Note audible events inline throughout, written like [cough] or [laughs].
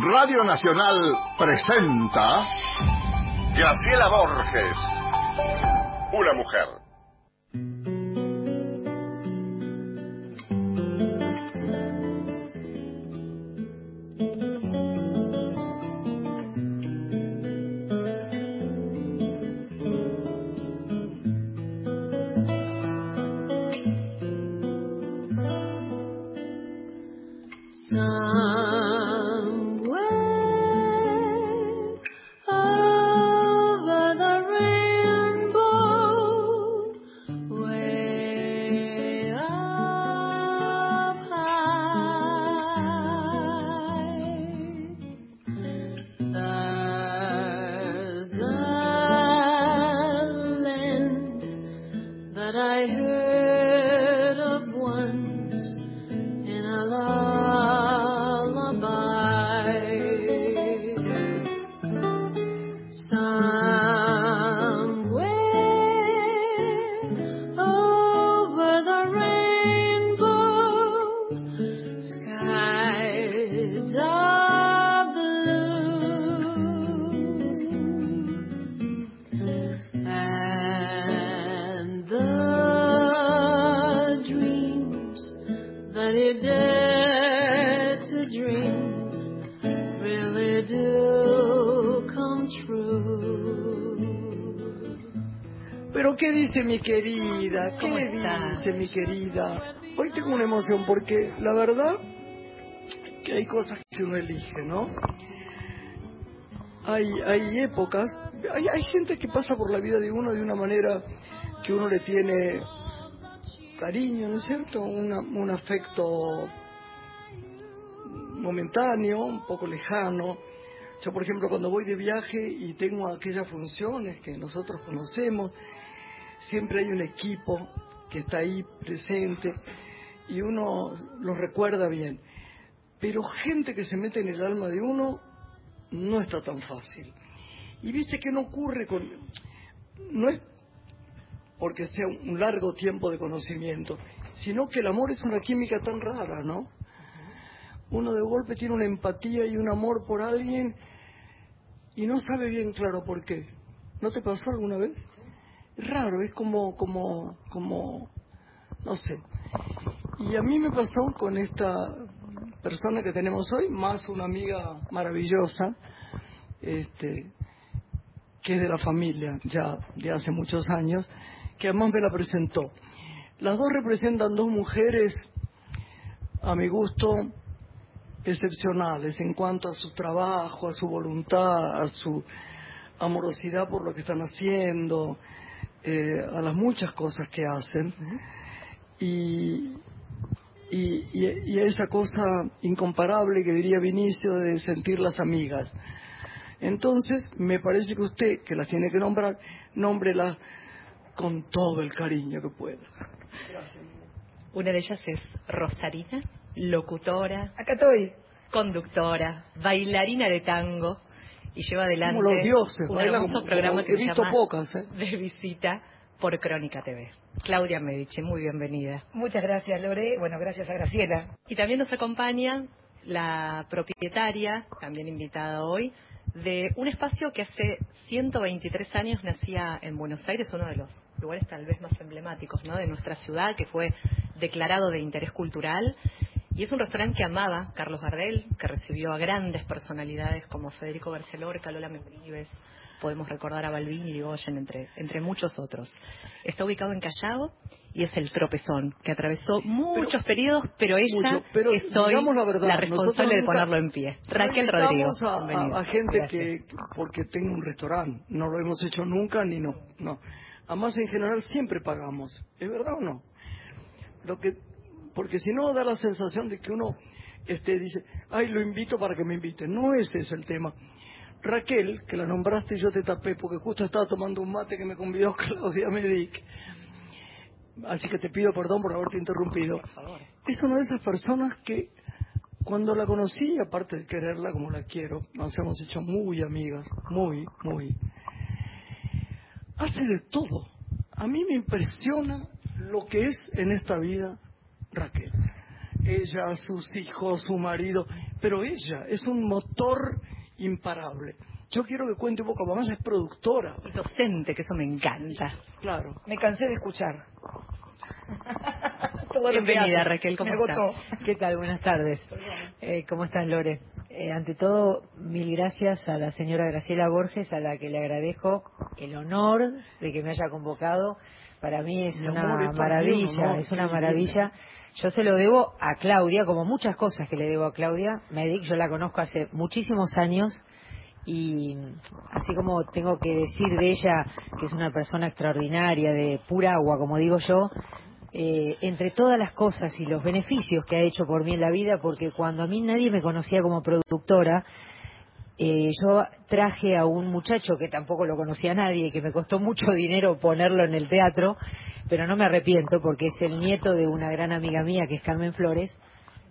Radio Nacional presenta Graciela Borges, una mujer. Mi querida? ¿Qué dice mi querida? Hoy tengo una emoción porque la verdad que hay cosas que uno elige, ¿no? Hay, hay épocas, hay, hay gente que pasa por la vida de uno de una manera que uno le tiene cariño, ¿no es cierto? un afecto momentáneo, un poco lejano. Yo, por ejemplo, cuando voy de viaje y tengo aquellas funciones que nosotros conocemos, siempre hay un equipo que está ahí presente y uno lo recuerda bien. Pero gente que se mete en el alma de uno no está tan fácil. Y viste que no ocurre con... No es porque sea un largo tiempo de conocimiento, sino que el amor es una química tan rara, ¿no? Uno de golpe tiene una empatía y un amor por alguien y no sabe bien claro por qué. ¿No te pasó alguna vez? raro, es como, como, como, no sé. Y a mí me pasó con esta persona que tenemos hoy, más una amiga maravillosa, este, que es de la familia ya de hace muchos años, que además me la presentó. Las dos representan dos mujeres, a mi gusto, excepcionales en cuanto a su trabajo, a su voluntad, a su amorosidad por lo que están haciendo, eh, a las muchas cosas que hacen y, a esa cosa incomparable que diría Vinicio de sentir las amigas. Entonces, me parece que usted, que las tiene que nombrar, nómbrelas con todo el cariño que pueda. Una de ellas es Rosarina, locutora. Acá estoy. Conductora, bailarina de tango, y lleva adelante un hermoso programa que se llama pocas, ¿eh? De Visita por Crónica TV. Claudia Medici, muy bienvenida. Muchas gracias, Lore. Bueno, gracias a Graciela. Y también nos acompaña la propietaria, también invitada hoy, de un espacio que hace 123 años nacía en Buenos Aires, uno de los lugares tal vez más emblemáticos ¿no? de nuestra ciudad, que fue declarado de interés cultural y es un restaurante que amaba Carlos Gardel, que recibió a grandes personalidades como Federico Barcelorca, Lola Membrives, podemos recordar a Balbín y Ligoyen, entre, entre muchos otros. Está ubicado en Callao y es el tropezón, que atravesó muchos periodos, pero ella pero es hoy la, responsable de ponerlo en pie. Raquel Rodríguez. A, a, gente que, porque tengo un restaurante, no lo hemos hecho nunca ni no. no. Además, en general siempre pagamos. ¿Es verdad o no? Lo que porque si no da la sensación de que uno este, dice, ay, lo invito para que me invite. No ese es el tema. Raquel, que la nombraste y yo te tapé porque justo estaba tomando un mate que me convidó [laughs] Claudia Medic. Así que te pido perdón por haberte interrumpido. Es una de esas personas que cuando la conocí, aparte de quererla como la quiero, nos hemos hecho muy amigas, muy, muy. Hace de todo. A mí me impresiona lo que es en esta vida Raquel. Ella, sus hijos, su marido, pero ella es un motor imparable. Yo quiero que cuente un poco, mamá es productora. Y docente, que eso me encanta. Claro. Me cansé de escuchar. [laughs] Bienvenida, Raquel, ¿cómo estás? ¿Qué tal? Buenas tardes. Eh, ¿Cómo están, Lore? Eh, ante todo, mil gracias a la señora Graciela Borges, a la que le agradezco el honor de que me haya convocado. Para mí es una maravilla, es una maravilla. Yo se lo debo a Claudia, como muchas cosas que le debo a Claudia Medic. Yo la conozco hace muchísimos años y así como tengo que decir de ella que es una persona extraordinaria, de pura agua, como digo yo, eh, entre todas las cosas y los beneficios que ha hecho por mí en la vida, porque cuando a mí nadie me conocía como productora, eh, yo traje a un muchacho que tampoco lo conocía nadie, que me costó mucho [laughs] dinero ponerlo en el teatro, pero no me arrepiento porque es el nieto de una gran amiga mía que es Carmen Flores,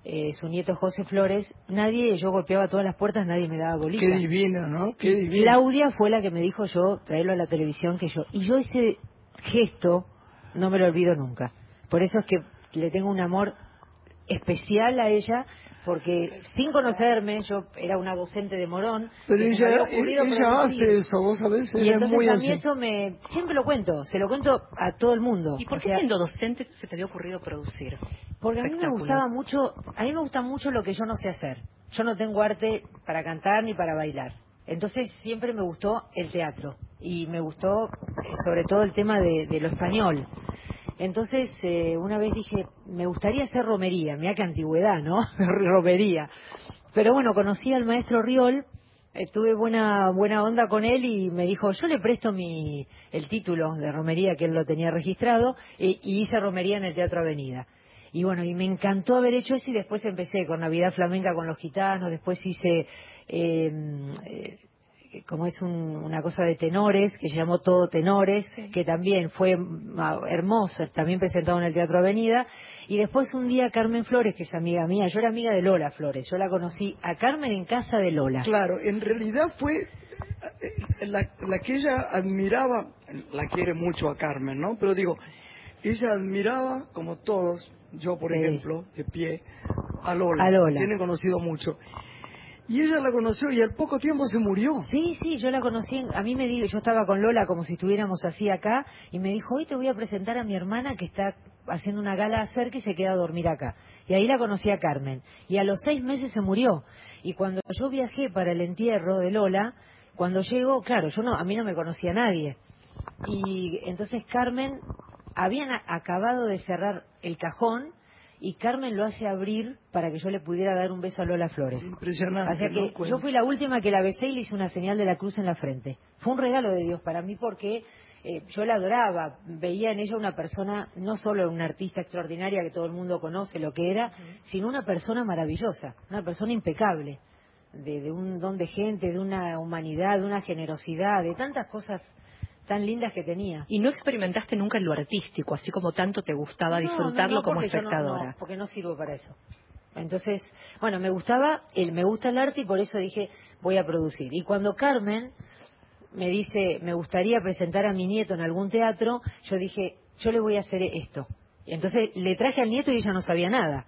eh, su nieto José Flores, nadie, yo golpeaba todas las puertas, nadie me daba golita. Qué divina, ¿no? Qué divina. Claudia fue la que me dijo yo, traerlo a la televisión, que yo, y yo ese gesto no me lo olvido nunca. Por eso es que le tengo un amor especial a ella, porque sin conocerme, yo era una docente de Morón. Pero ella, ella hace eso, vos sabés, y entonces a mí eso me, siempre lo cuento, se lo cuento a todo el mundo. ¿Y por qué siendo docente se te había ocurrido producir? Porque a mí me gustaba mucho, a mí me gusta mucho lo que yo no sé hacer. Yo no tengo arte para cantar ni para bailar. Entonces siempre me gustó el teatro y me gustó eh, sobre todo el tema de, de lo español. Entonces, eh, una vez dije, me gustaría hacer romería, mira qué antigüedad, ¿no? [laughs] romería. Pero bueno, conocí al maestro Riol, eh, tuve buena buena onda con él y me dijo, yo le presto mi el título de romería que él lo tenía registrado y, hice romería en el Teatro Avenida. Y bueno, y me encantó haber hecho eso y después empecé con Navidad Flamenca con los gitanos, después hice eh, como es una cosa de tenores, que se llamó Todo Tenores, que también fue ah, hermoso, también presentado en el Teatro Avenida. Y después un día Carmen Flores, que es amiga mía, yo era amiga de Lola Flores, yo la conocí a Carmen en casa de Lola. Claro, en realidad fue eh, la, que ella admiraba, la quiere mucho a Carmen, ¿no? Pero digo, ella admiraba, como todos, yo por ejemplo, de pie, a Lola. A Lola. Tienen conocido mucho. Y ella la conoció y al poco tiempo se murió. Sí, sí, yo la conocí. A mí me dijo, yo estaba con Lola como si estuviéramos así acá, y me dijo, hoy te voy a presentar a mi hermana que está haciendo una gala cerca y se queda a dormir acá. Y ahí la conocí a Carmen. Y a los seis meses se murió. Y cuando yo viajé para el entierro de Lola, cuando llego, claro, yo no, a mí no me conocía nadie. Y entonces Carmen, habían acabado de cerrar el cajón y Carmen lo hace abrir para que yo le pudiera dar un beso a Lola Flores. Impresionante. O sea que yo fui la última que la besé y le hice una señal de la cruz en la frente. Fue un regalo de Dios para mí porque eh, yo la adoraba, veía en ella una persona, no solo una artista extraordinaria que todo el mundo conoce lo que era, sino una persona maravillosa, una persona impecable, de, de un don de gente, de una humanidad, de una generosidad, de tantas cosas tan lindas que tenía. ¿Y no experimentaste nunca en lo artístico, así como tanto te gustaba disfrutarlo como espectadora? No, porque no sirvo para eso. Entonces, bueno, me gustaba, él me gusta el arte y por eso dije, voy a producir. Y cuando Carmen me dice, me gustaría presentar a mi nieto en algún teatro, yo dije, yo le voy a hacer esto. Y entonces le traje al nieto y ella no sabía nada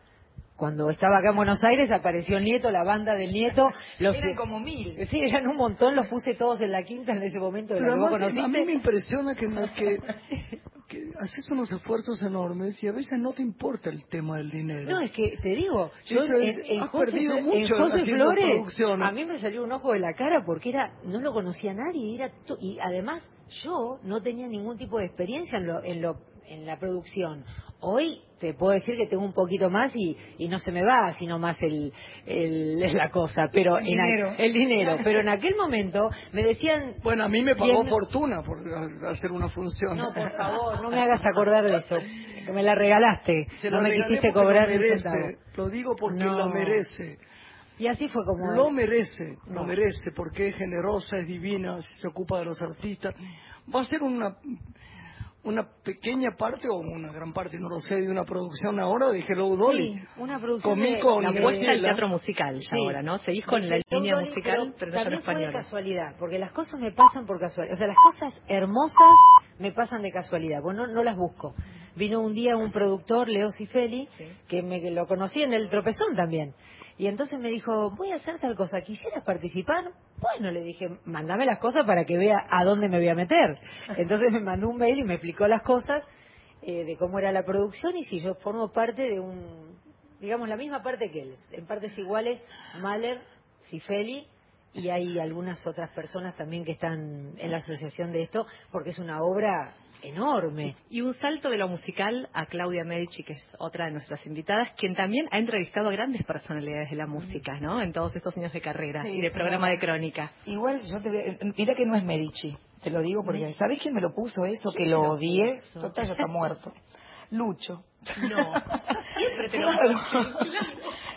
cuando estaba acá en Buenos Aires apareció el nieto, la banda del nieto. [laughs] Los, eran como mil. Sí, eran un montón, los puse todos en la quinta en ese momento. Pero además, a mí me impresiona que, [laughs] que, haces unos esfuerzos enormes y a veces no te importa el tema del dinero. No, es que te digo, yo en, José, Flores, a mí me salió un ojo de la cara porque era no lo conocía nadie era y además yo no tenía ningún tipo de experiencia en lo, en lo en la producción. Hoy te puedo decir que tengo un poquito más y, y no se me va, sino más el, el [laughs] la cosa, pero el dinero. el dinero. Pero en aquel momento me decían. Bueno, a mí me pagó fortuna por hacer una función. No, por favor, no me [laughs] hagas acordar de eso. Que me la regalaste, no me quisiste cobrar lo merece, Lo digo porque lo merece. Y así fue como. Lo merece, lo merece, porque es generosa, es divina, se ocupa de los artistas. Va a ser una una pequeña parte o una gran parte, no lo sé, de una producción ahora de Hello Dolly. Sí, una producción con la puesta al teatro musical ahora, ¿no? Seguís con la línea musical, pero, no también fue de casualidad, porque las cosas me pasan por casualidad. O sea, las cosas hermosas me pasan de casualidad, pues no, no las busco. vino un día un productor, Leo Cifeli, que me que lo conocí en el tropezón también. Y entonces me dijo, voy a hacer tal cosa, ¿quisieras participar? Bueno, le dije, mándame las cosas para que vea a dónde me voy a meter. Entonces me mandó un mail y me explicó las cosas eh, de cómo era la producción y si yo formo parte de un, digamos, la misma parte que él, en partes iguales, Mahler, Cifeli, y hay algunas otras personas también que están en la asociación de esto, porque es una obra enorme. Y un salto de lo musical a Claudia Medici, que es otra de nuestras invitadas, quien también ha entrevistado a grandes personalidades de la música, ¿no? En todos estos años de carrera Sí, y de programa de crónica. Igual, yo te voy- mira que no es Medici, te lo digo porque, ¿sabés quién me lo puso eso? Que lo odié. Total, ya está muerto. Lucho. No. [laughs] Siempre te lo Claro. [laughs]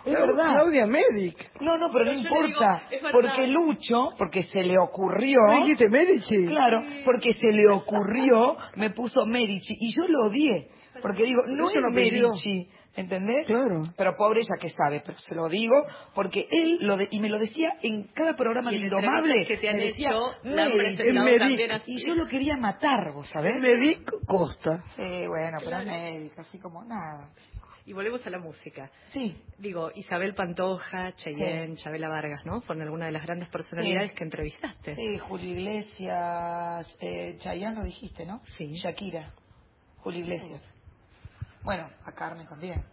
Es verdad. Claudia Medic. No, no, pero no Yo le importa. digo, porque Lucho, porque se le ocurrió. ¿No dijiste Medici? Claro, porque se le ocurrió, me puso Medici. Y yo lo odié. Porque digo, no Es. Medici. ¿Entendés? Claro. Pero pobre ella que sabe, pero se lo digo porque él lo de- y me lo decía en cada programa Y de Indomable. que te han me decía, hecho, y yo lo quería matar, vos sabés. Medic Costa. Sí, bueno, pero es médica, así como nada. Y volvemos a la música. Sí, Digo, Isabel Pantoja, Cheyenne, Chabela Vargas, ¿no? Fueron algunas de las grandes personalidades Sí. que entrevistaste. sí, Julio Iglesias, eh, Chayanne lo dijiste, ¿no? Sí. Shakira, Julio Iglesias. Bueno, a Carmen también.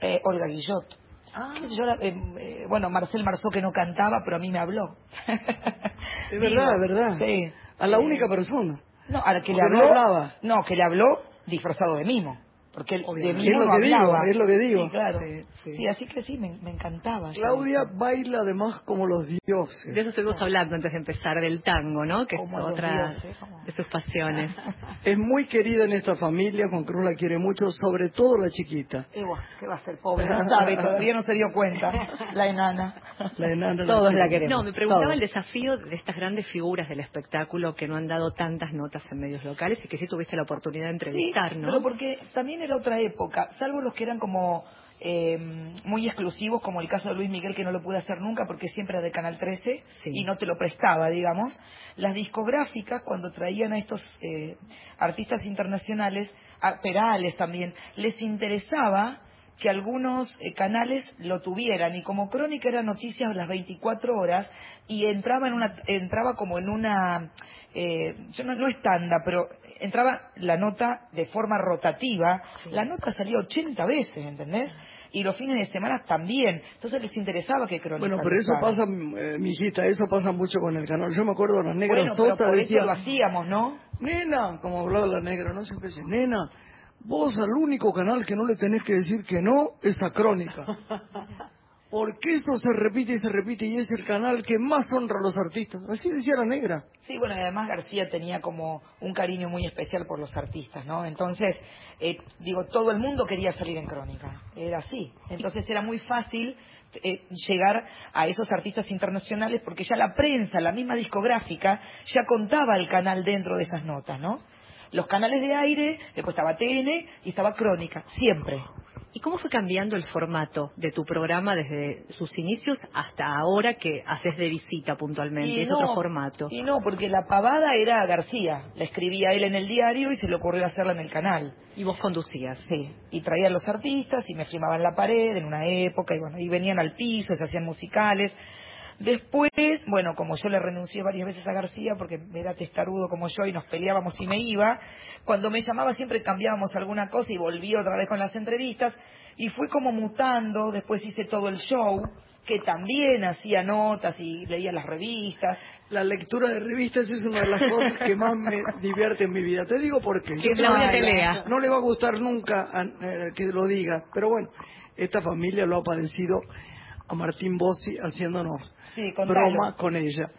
Eh, Olga Guillot. Ah. ¿Qué sé yo? La- eh, eh, bueno, Marcel Marceau que no cantaba, pero a mí me habló. [laughs] Es verdad, es verdad. Sí. A la única persona. No, a la que le no habló. hablaba. No, que le habló disfrazado de mimo. Porque él de Obviamente. mimo Es lo no que digo, hablaba. es lo que digo. Sí, claro. Sí, Sí, sí. así que sí, me, me encantaba. Claudia baila además como los dioses. De eso estuvimos hablando antes de empezar, del tango, ¿no? Que Como es otra dioses, como- de sus pasiones. [laughs] Es muy querida en esta familia, Juan Cruz la quiere mucho, sobre todo la chiquita. Bueno, ¿qué va a ser pobre? No [laughs] sabe, todavía no se dio cuenta. La enana. La enana. Todos quiere. la queremos. No, me preguntaba todos. el desafío de estas grandes figuras del espectáculo que no han dado tantas notas en medios locales y que sí tuviste la oportunidad de entrevistar, sí, ¿no? pero porque también era otra época, salvo los que eran como eh, muy exclusivos, como el caso de Luis Miguel, que no lo pude hacer nunca porque siempre era de Canal 13 Sí. y no te lo prestaba, digamos. Las discográficas, cuando traían a estos eh, artistas internacionales, a Perales también, les interesaba que algunos eh, canales lo tuvieran y como crónica era noticias las 24 horas y entraba en una entraba como en una eh, yo no, no estándar pero entraba la nota de forma rotativa la nota salía 80 veces ¿entendés? y los fines de semana también entonces les interesaba que crónica Bueno, pero eso pasa, eh, mijita, eso pasa mucho con el canal. Yo me acuerdo de las negras bueno pero Sosa por decía, eso lo hacíamos ¿no? nena, como hablaba la negra, no siempre dice, nena, vos al único canal que no le tenés que decir que no es a Crónica. [laughs] Porque eso se repite y se repite y es el canal que más honra a los artistas. Así decía la negra. Sí, bueno, y además García tenía como un cariño muy especial por los artistas, ¿no? Entonces, eh, digo, todo el mundo quería salir en crónica, era así. Entonces era muy fácil eh, llegar a esos artistas internacionales porque ya la prensa, la misma discográfica, ya contaba el canal dentro de esas notas, ¿no? Los canales de aire, después estaba TN y estaba Crónica, siempre. ¿Y cómo fue cambiando el formato de tu programa desde sus inicios hasta ahora que haces de visita puntualmente? es no, otro formato. Y no, porque la pavada era García. La escribía él en el diario y se le ocurrió hacerla en el canal. Y vos conducías. Sí, y traían los artistas y me filmaban la pared en una época y bueno, y venían al piso, se hacían musicales. Después, bueno, como yo le renuncié varias veces a García porque era testarudo como yo y nos peleábamos y me iba, cuando me llamaba siempre cambiábamos alguna cosa y volví otra vez con las entrevistas y fui como mutando, después hice todo el show, que también hacía notas y leía las revistas. La lectura de revistas es una de las cosas que más me divierte en mi vida. Te digo por qué. Que Claudia no- te lea. No le va a gustar nunca a- eh, que lo diga, pero bueno, esta familia lo ha padecido a Martín Bossi haciéndonos Sí, broma con ella.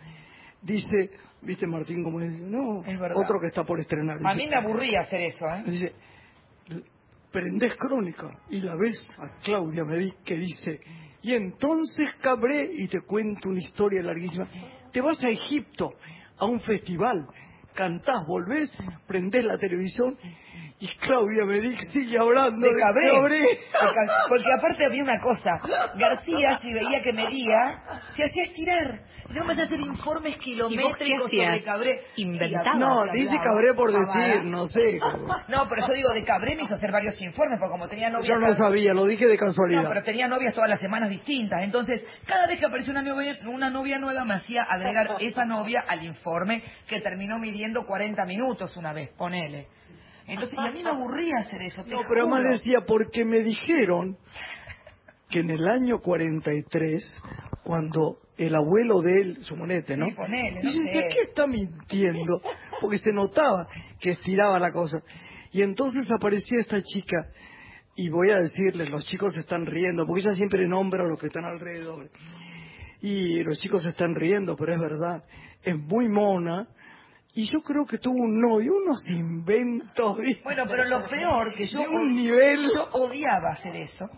Dice, viste Martín como dice, no, Es otro que está por estrenar. A mí me aburría hacer eso, ¿eh? Dice, prendés crónica y la ves a Claudia Medí que dice, y entonces cabré y te cuento una historia larguísima. Te vas a Egipto a un festival, cantás, volvés, prendés la televisión Y Claudia me dice, sigue hablando de de Cabré. De Porque aparte había una cosa. García, si veía que medía, se hacía estirar. Y yo empecé a hacer informes kilométricos hacías? Cabré. Inventaba. No, dice Cabré por pavada. decir, no sé. No, pero yo digo, de Cabré me hizo hacer varios informes, porque como tenía novia... Yo no sabía, lo dije de casualidad. No, pero tenía novias todas las semanas distintas. Entonces, cada vez que aparecía una novia, una novia nueva, me hacía agregar esa novia al informe que terminó midiendo 40 minutos una vez, ponele. Entonces, y a mí me aburría hacer eso. te No, pero además decía, porque me dijeron que en el año 43, cuando el abuelo de él, Sumonete, ¿no? Sí, ponele, y no yo decía, sé. ¿qué está mintiendo? Porque se notaba que estiraba la cosa. Y entonces aparecía esta chica, y voy a decirles, los chicos se están riendo, porque ella siempre nombra a los que están alrededor. Y los chicos se están riendo, pero es verdad, es muy mona. Y yo creo que tuvo un novio, unos inventos. ¿viste? Bueno, pero lo peor que yo, un nivel. yo odiaba hacer eso.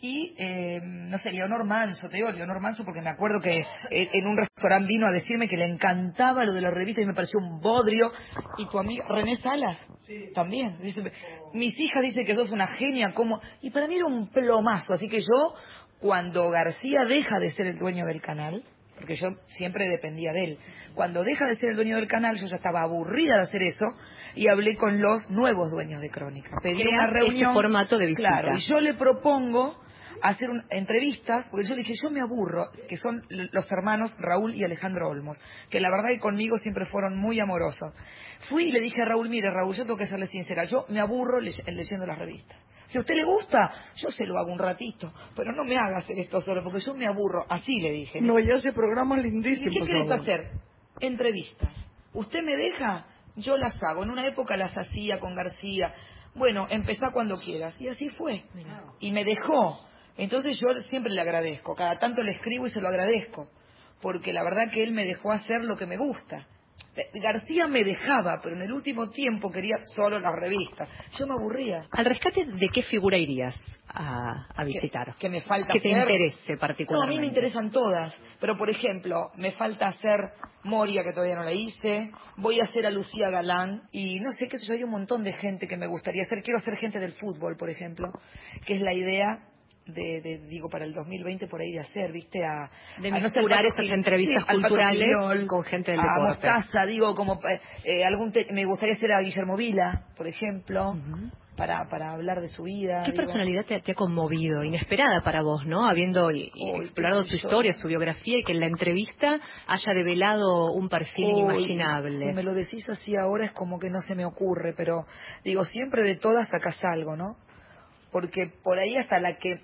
Y, eh, no sé, Leonor Manso, te digo Leonor Manso porque me acuerdo que eh, en un restaurante vino a decirme que le encantaba lo de la revista y me pareció un bodrio. Y tu amiga René Salas también. Dice, mis hijas dicen que sos una genia, como Y para mí era un plomazo. Así que yo, cuando García deja de ser el dueño del canal, porque yo siempre dependía de él. Cuando deja de ser el dueño del canal, yo ya estaba aburrida de hacer eso y hablé con los nuevos dueños de Crónica. Pedí una reunión. ese formato de visita. Claro, y yo le propongo hacer un- entrevistas, porque yo le dije, yo me aburro, que son los hermanos Raúl y Alejandro Olmos, que la verdad que conmigo siempre fueron muy amorosos. Fui y le dije a Raúl, mire Raúl, yo tengo que serle sincera, yo me aburro leye- leyendo las revistas. Si a usted le gusta, yo se lo hago un ratito, pero no me haga hacer esto solo, porque yo me aburro. Así le dije. No, y hace programas ¿Y lindísimos. qué ahora. hacer? Entrevistas. ¿Usted me deja? Yo las hago. En una época las hacía con García. Bueno, empezá cuando quieras. Y así fue. Y me dejó. Entonces yo siempre le agradezco. Cada tanto le escribo y se lo agradezco. Porque la verdad que él me dejó hacer lo que me gusta. García me dejaba, pero en el último tiempo quería solo las revistas. Yo me aburría. ¿Al rescate de qué figura irías a, a visitar? Que, que me falta Que te hacer. interese No, a particularmente. mí me interesan todas. Pero, por ejemplo, me falta hacer Moria, que todavía no la hice. Voy a hacer a Lucía Galán. Y no sé qué sé yo, hay un montón de gente que me gustaría hacer. Quiero hacer gente del fútbol, por ejemplo. Que es la idea de, de, digo, para el 2020 por ahí de hacer, ¿viste? A, De a, mezclar Gil- entrevistas culturales con gente del a deporte. Mostaza, digo, como eh, eh, algún te- me gustaría hacer a Guillermo Vila, por ejemplo, para, para hablar de su vida. ¿Qué digo. personalidad te, te ha conmovido? Inesperada para vos, ¿no? Habiendo y- explorado su historia, su biografía y que en la entrevista haya develado un perfil inimaginable. Si me lo decís así ahora es como que no se me ocurre, pero digo, siempre de todas sacas algo, ¿no? Porque por ahí hasta la que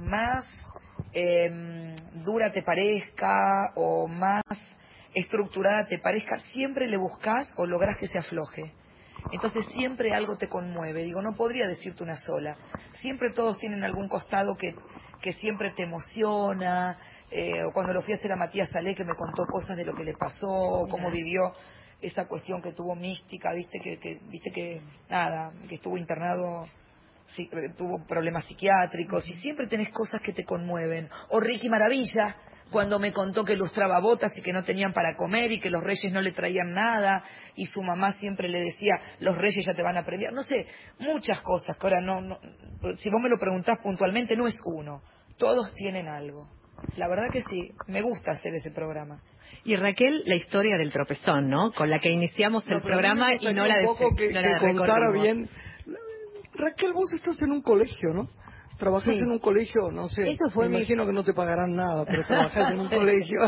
más eh, dura te parezca o más estructurada te parezca, siempre le buscas o lográs que se afloje. Entonces siempre algo te conmueve. Digo, no podría decirte una sola. Siempre todos tienen algún costado que, que siempre te emociona. Eh, o cuando lo fui a hacer a Matías Salé, que me contó cosas de lo que le pasó, cómo vivió esa cuestión que tuvo mística, viste que, que viste que nada, que estuvo internado sí, eh, tuvo problemas psiquiátricos y siempre tenés cosas que te conmueven. O Ricky Maravilla, cuando me contó que lustraba botas y que no tenían para comer y que los reyes no le traían nada y su mamá siempre le decía, los reyes ya te van a aprender. No sé, muchas cosas que ahora no, no si vos me lo preguntás puntualmente, no es uno. Todos tienen algo. La verdad que sí, me gusta hacer ese programa. Y Raquel, la historia del tropezón, ¿no? Con la que iniciamos el programa y no la, un poco que, no que la contara bien. Raquel, vos estás en un colegio, ¿no? Trabajas Sí. en un colegio, no sé. Eso fue me mi- imagino que no te pagarán nada, pero trabajas en un [laughs] colegio.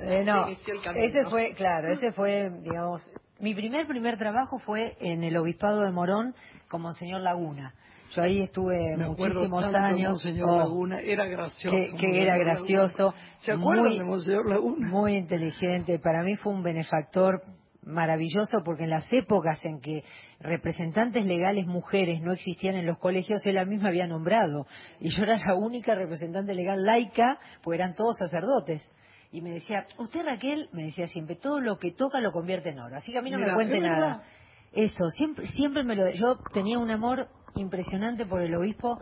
Eh, no, ese fue, claro, ese fue, digamos, mi primer primer trabajo fue en el obispado de Morón como señor Laguna. Yo ahí estuve Me muchísimos años. Monseñor Oh, Laguna, era gracioso. que, era Laguna. gracioso. ¿Se acuerdan muy, de Monseñor Laguna? Muy inteligente. Para mí fue un benefactor maravilloso porque en las épocas en que representantes legales mujeres no existían en los colegios, él a mí me había nombrado. Y yo era la única representante legal laica, pues eran todos sacerdotes. Y me decía, usted Raquel, me decía siempre, todo lo que toca lo convierte en oro. Así que a mí no Mira, me cuente nada. Eso, siempre, siempre me lo... Yo tenía un amor impresionante por el obispo,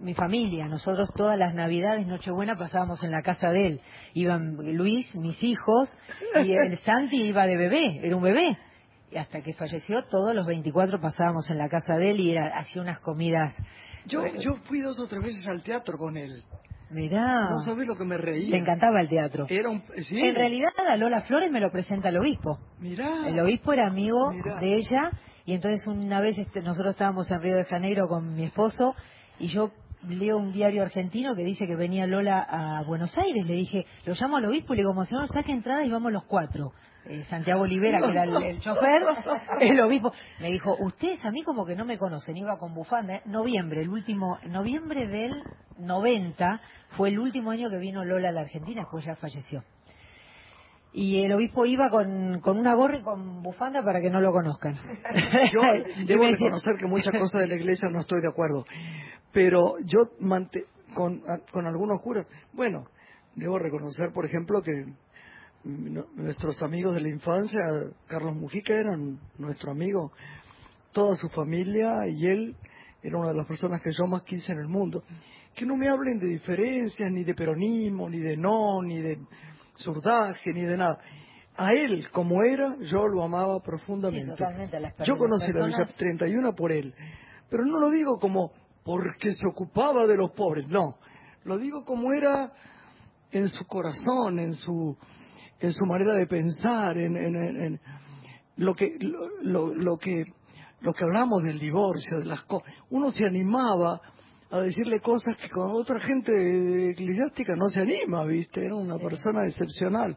mi familia. Nosotros todas las navidades, Nochebuena, pasábamos en la casa de él. Iban Luis, mis hijos, y el [laughs] Santi iba de bebé, era un bebé. y hasta que falleció, todos los 24 pasábamos en la casa de él y era, hacía unas comidas. Yo, yo fui dos o tres veces al teatro con él. Mirá. No sabés lo que me reí. Le encantaba el teatro. Era un, sí. En realidad a Lola Flores me lo presenta el obispo. Mirá. El obispo era amigo Mirá. de ella y entonces una vez este, nosotros estábamos en Río de Janeiro con mi esposo y yo leo un diario argentino que dice que venía Lola a Buenos Aires. Le dije, lo llamo al obispo y le digo, monseñor, saque entrada y vamos los cuatro. Eh, Santiago Olivera, que era el, el chofer, [laughs] el obispo, me dijo, ustedes a mí como que no me conocen, iba con bufanda, ¿eh? noviembre, el último, noviembre del 90, fue el último año que vino Lola a la Argentina, después ya falleció. Y el obispo iba con, con una gorra y con bufanda para que no lo conozcan. [laughs] Yo debo reconocer que muchas cosas de la iglesia no estoy de acuerdo, pero yo mante- con, con algunos curas, bueno, debo reconocer, por ejemplo, que nuestros amigos de la infancia, Carlos Mujica era nuestro amigo, toda su familia y él era una de las personas que yo más quise en el mundo. Que no me hablen de diferencias, ni de peronismo, ni de no, ni de surdaje, ni de nada. A él, como era, yo lo amaba profundamente. Sí, Yo conocí la Villa personas- 31 por él, pero no lo digo como porque se ocupaba de los pobres, no. Lo digo como era en su corazón, en su en su manera de pensar, en, en- en- lo que lo, lo- lo que lo que hablamos del divorcio, de las cosas. Uno se animaba a decirle cosas que con otra gente eclesiástica no se anima, ¿viste? Era una persona excepcional.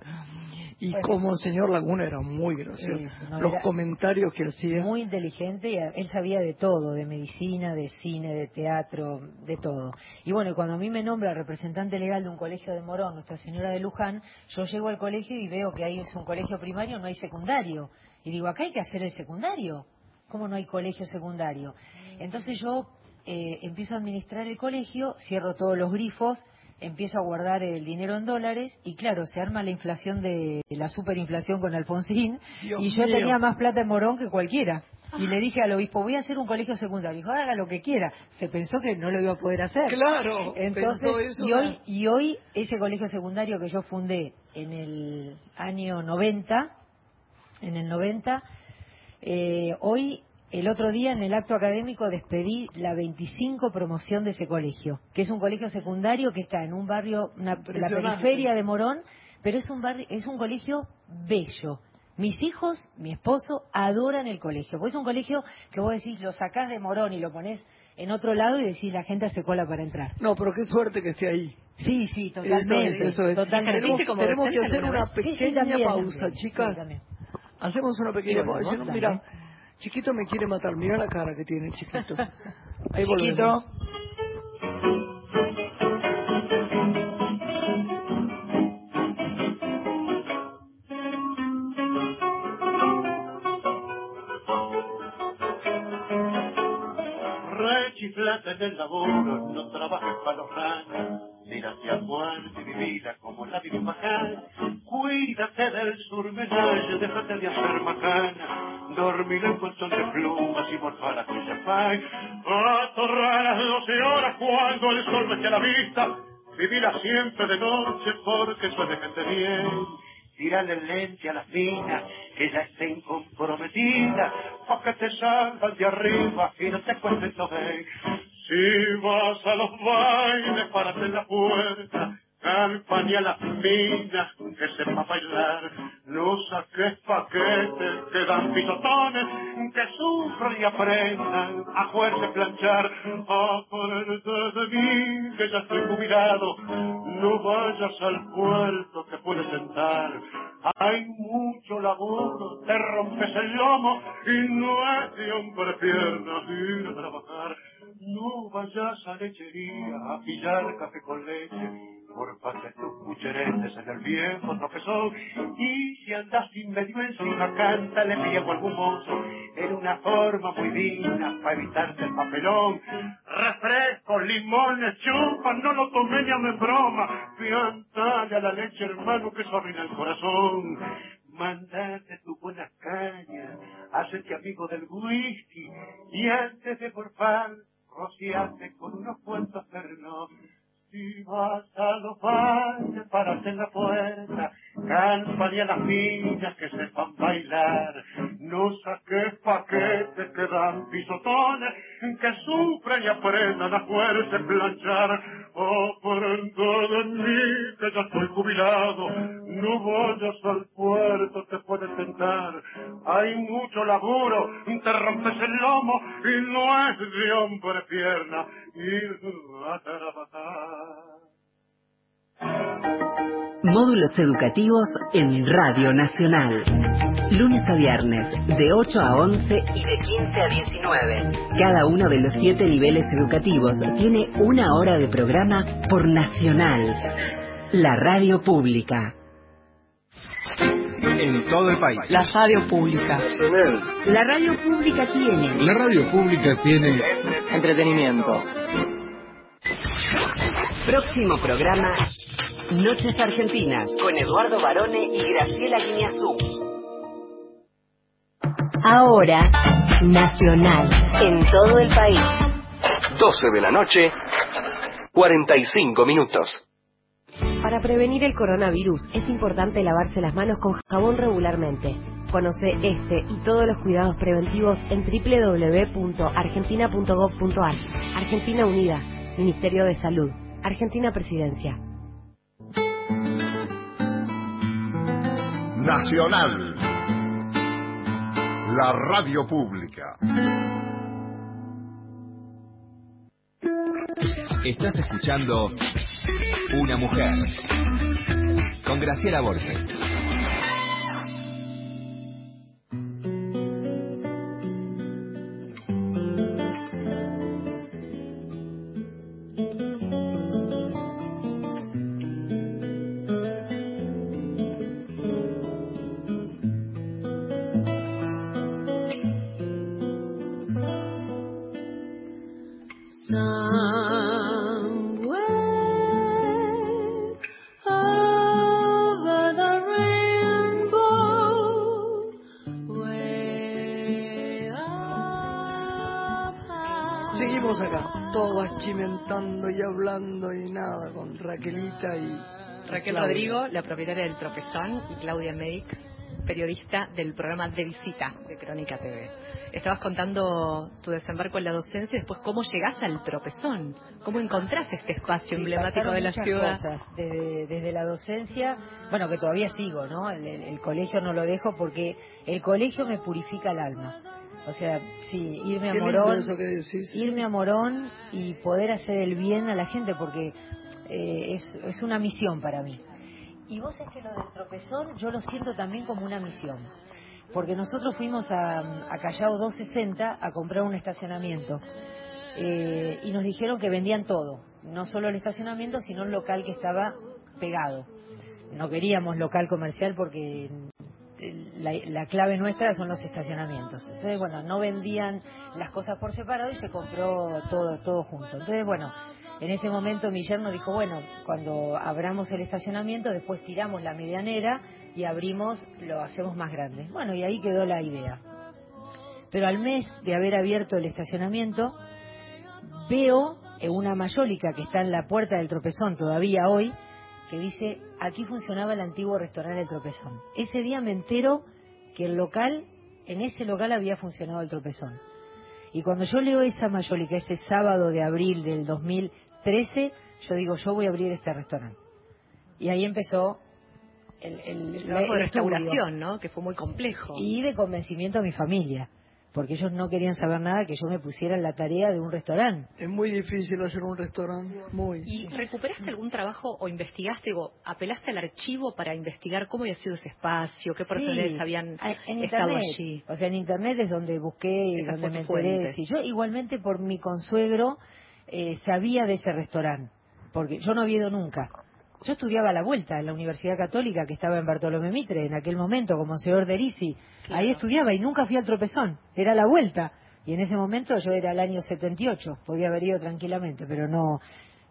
Y Bueno. como el señor Laguna era muy gracioso. Sí, sí, no, Los era- comentarios que hacía. Muy inteligente él sabía de todo, de medicina, de cine, de teatro, de todo. Y bueno, cuando a mí me nombra representante legal de un colegio de Morón, Nuestra Señora de Luján, yo llego al colegio y veo que ahí es un colegio primario, no hay secundario. Y digo, acá hay que hacer el secundario. ¿Cómo no hay colegio secundario? Entonces yo eh, empiezo a administrar el colegio, cierro todos los grifos, empiezo a guardar el dinero en dólares y claro, se arma la inflación de la superinflación con Alfonsín Dios y yo mío. tenía más plata en Morón que cualquiera. Y le dije al obispo, voy a hacer un colegio secundario. Dijo, haga lo que quiera. Se pensó que no lo iba a poder hacer. Claro, Entonces, y hoy, y hoy ese colegio secundario que yo fundé en el año 90, en el 90, eh, hoy, el otro día en el acto académico despedí la 25 promoción de ese colegio, que es un colegio secundario que está en un barrio, una- la periferia de Morón, pero es un barrio, es un colegio bello. Mis hijos, mi esposo, adoran el colegio. Porque es un colegio que vos decís, lo sacás de Morón y lo pones en otro lado y decís, la gente hace cola para entrar. No, pero qué suerte que esté ahí. Sí, sí, Eso totalmente. es, eso es. totalmente. Tenemos, como tenemos que hacer una vez? Sí, sí, pequeña también, pausa, también. chicas. Sí. Hacemos una pequeña pausa. mira, chiquito me quiere matar. Mira la cara que tiene, chiquito. [laughs] Ahí Chiquito. volvemos. Rechiflate en el laburo, no trabajes para los ranas. Mira hacia muerte mi vida como la vive majana. Cuídate del surmenage, déjate de hacer macana. Dormir en colchón de plumas y morfar con champán. Atorrar a las 12 horas cuando el sol me la vista. Vivirá siempre de noche porque soy de gente bien. Tírale el lente a las minas que ya estén comprometidas, pa' que te salgan de arriba y no te cuenten todo. Si vas a los bailes, párate en la puerta, campaña las minas que sepa bailar. No saques paquetes que dan pisotones, que sufran y aprendan a jugarse planchar. Aprende de mí, que ya estoy jubilado, no vayas al puerto que puedes sentar. Hay mucho laburo, te rompes el lomo y no es de hombre piernas ir a trabajar. No vayas a lechería a pillar café con leche, por parte tus cucheretes en el viejo tropezón. Y si andas sin medio encima, cántale viejo algún mozo, en una forma muy digna para evitarte el papelón. Refrescos, limones, chupas, no lo tomes ni en broma. Cántale a la leche, hermano, que eso el corazón. Mandate tu buena caña, hacete amigo del whisky y antes de porfar, rociate con unos cuantos pernos. Si vas a los baños para hacer la puerta, campaña las niñas que sepan bailar. No saques paquetes que dan pisotones, que sufren y aprendan a fuerza en planchar. Oh, pronto de mí, que ya estoy jubilado, no vayas al puerto, te puedes tentar. Hay mucho laburo, te rompes el lomo y no es de hombre pierna ir a trabajar. Módulos educativos en Radio Nacional. Lunes a viernes, de 8 a 11 y de 15 a 19. Cada uno de los siete niveles educativos tiene una hora de programa por Nacional. La radio pública. En todo el país. La radio pública. La radio pública tiene. La radio pública tiene. Entretenimiento. Próximo programa. Noches Argentinas con Eduardo Barone y Graciela Guiñazú. Ahora, Nacional, en todo el país. 12 de la noche, 45 minutos. Para prevenir el coronavirus es importante lavarse las manos con jabón regularmente. Conoce este y todos los cuidados preventivos en www.argentina.gov.ar. Argentina Unida, Ministerio de Salud, Argentina Presidencia. Nacional. La radio pública. Estás escuchando Una mujer con Graciela Borges. Hablando y nada, con Raquelita y Raquel Claudia. Rodrigo, la propietaria del Tropezón, y Claudia Medic, periodista del programa De Visita de Crónica TV. Estabas contando tu desembarco en la docencia y después cómo llegás al Tropezón, cómo encontrás este espacio Sí, emblemático de la muchas ciudad. cosas, desde, desde la docencia, bueno, que todavía sigo, ¿no? El, el- el colegio no lo dejo porque el colegio me purifica el alma. O sea, sí, irme a Qué Morón, eso que decís. irme a Morón y poder hacer el bien a la gente porque eh, es, es una misión para mí. Y vos es que lo del tropezón yo lo siento también como una misión. Porque nosotros fuimos a, a Callao 260 a comprar un estacionamiento. Eh, y nos dijeron que vendían todo. No solo el estacionamiento, sino el local que estaba pegado. No queríamos local comercial porque la, la clave nuestra son los estacionamientos. Entonces, bueno, no vendían las cosas por separado y se compró todo, todo junto. Entonces, bueno, en ese momento mi yerno dijo, bueno, cuando abramos el estacionamiento, después tiramos la medianera y abrimos, lo hacemos más grande. Bueno, y ahí quedó la idea. Pero al mes de haber abierto el estacionamiento, veo una mayólica que está en la puerta del tropezón todavía hoy, que dice, aquí funcionaba el antiguo restaurante El Tropezón. Ese día me entero que el local, en ese local había funcionado el tropezón. Y cuando yo leo esa mayólica, ese sábado de abril del 2013, yo digo, yo voy a abrir este restaurante. Y ahí empezó el, el, El trabajo de estudio. restauración, ¿no? Que fue muy complejo. Y de convencimiento a mi familia, porque ellos no querían saber nada que yo me pusiera en la tarea de un restaurante. Es muy difícil hacer un restaurante, muy. ¿Y recuperaste algún trabajo o investigaste o apelaste al archivo para investigar cómo había sido ese espacio, qué personajes Sí, habían en estado internet. allí? O sea, en internet es donde busqué y Esa donde me enteré. Sí, yo igualmente por mi consuegro eh, sabía de ese restaurante, porque yo no había ido nunca. Yo estudiaba a la vuelta en la Universidad Católica que estaba en Bartolomé Mitre en aquel momento como señor de Erisi. Ahí estudiaba y nunca fui al tropezón, era la vuelta. Y en ese momento yo era el año 78, podía haber ido tranquilamente, pero no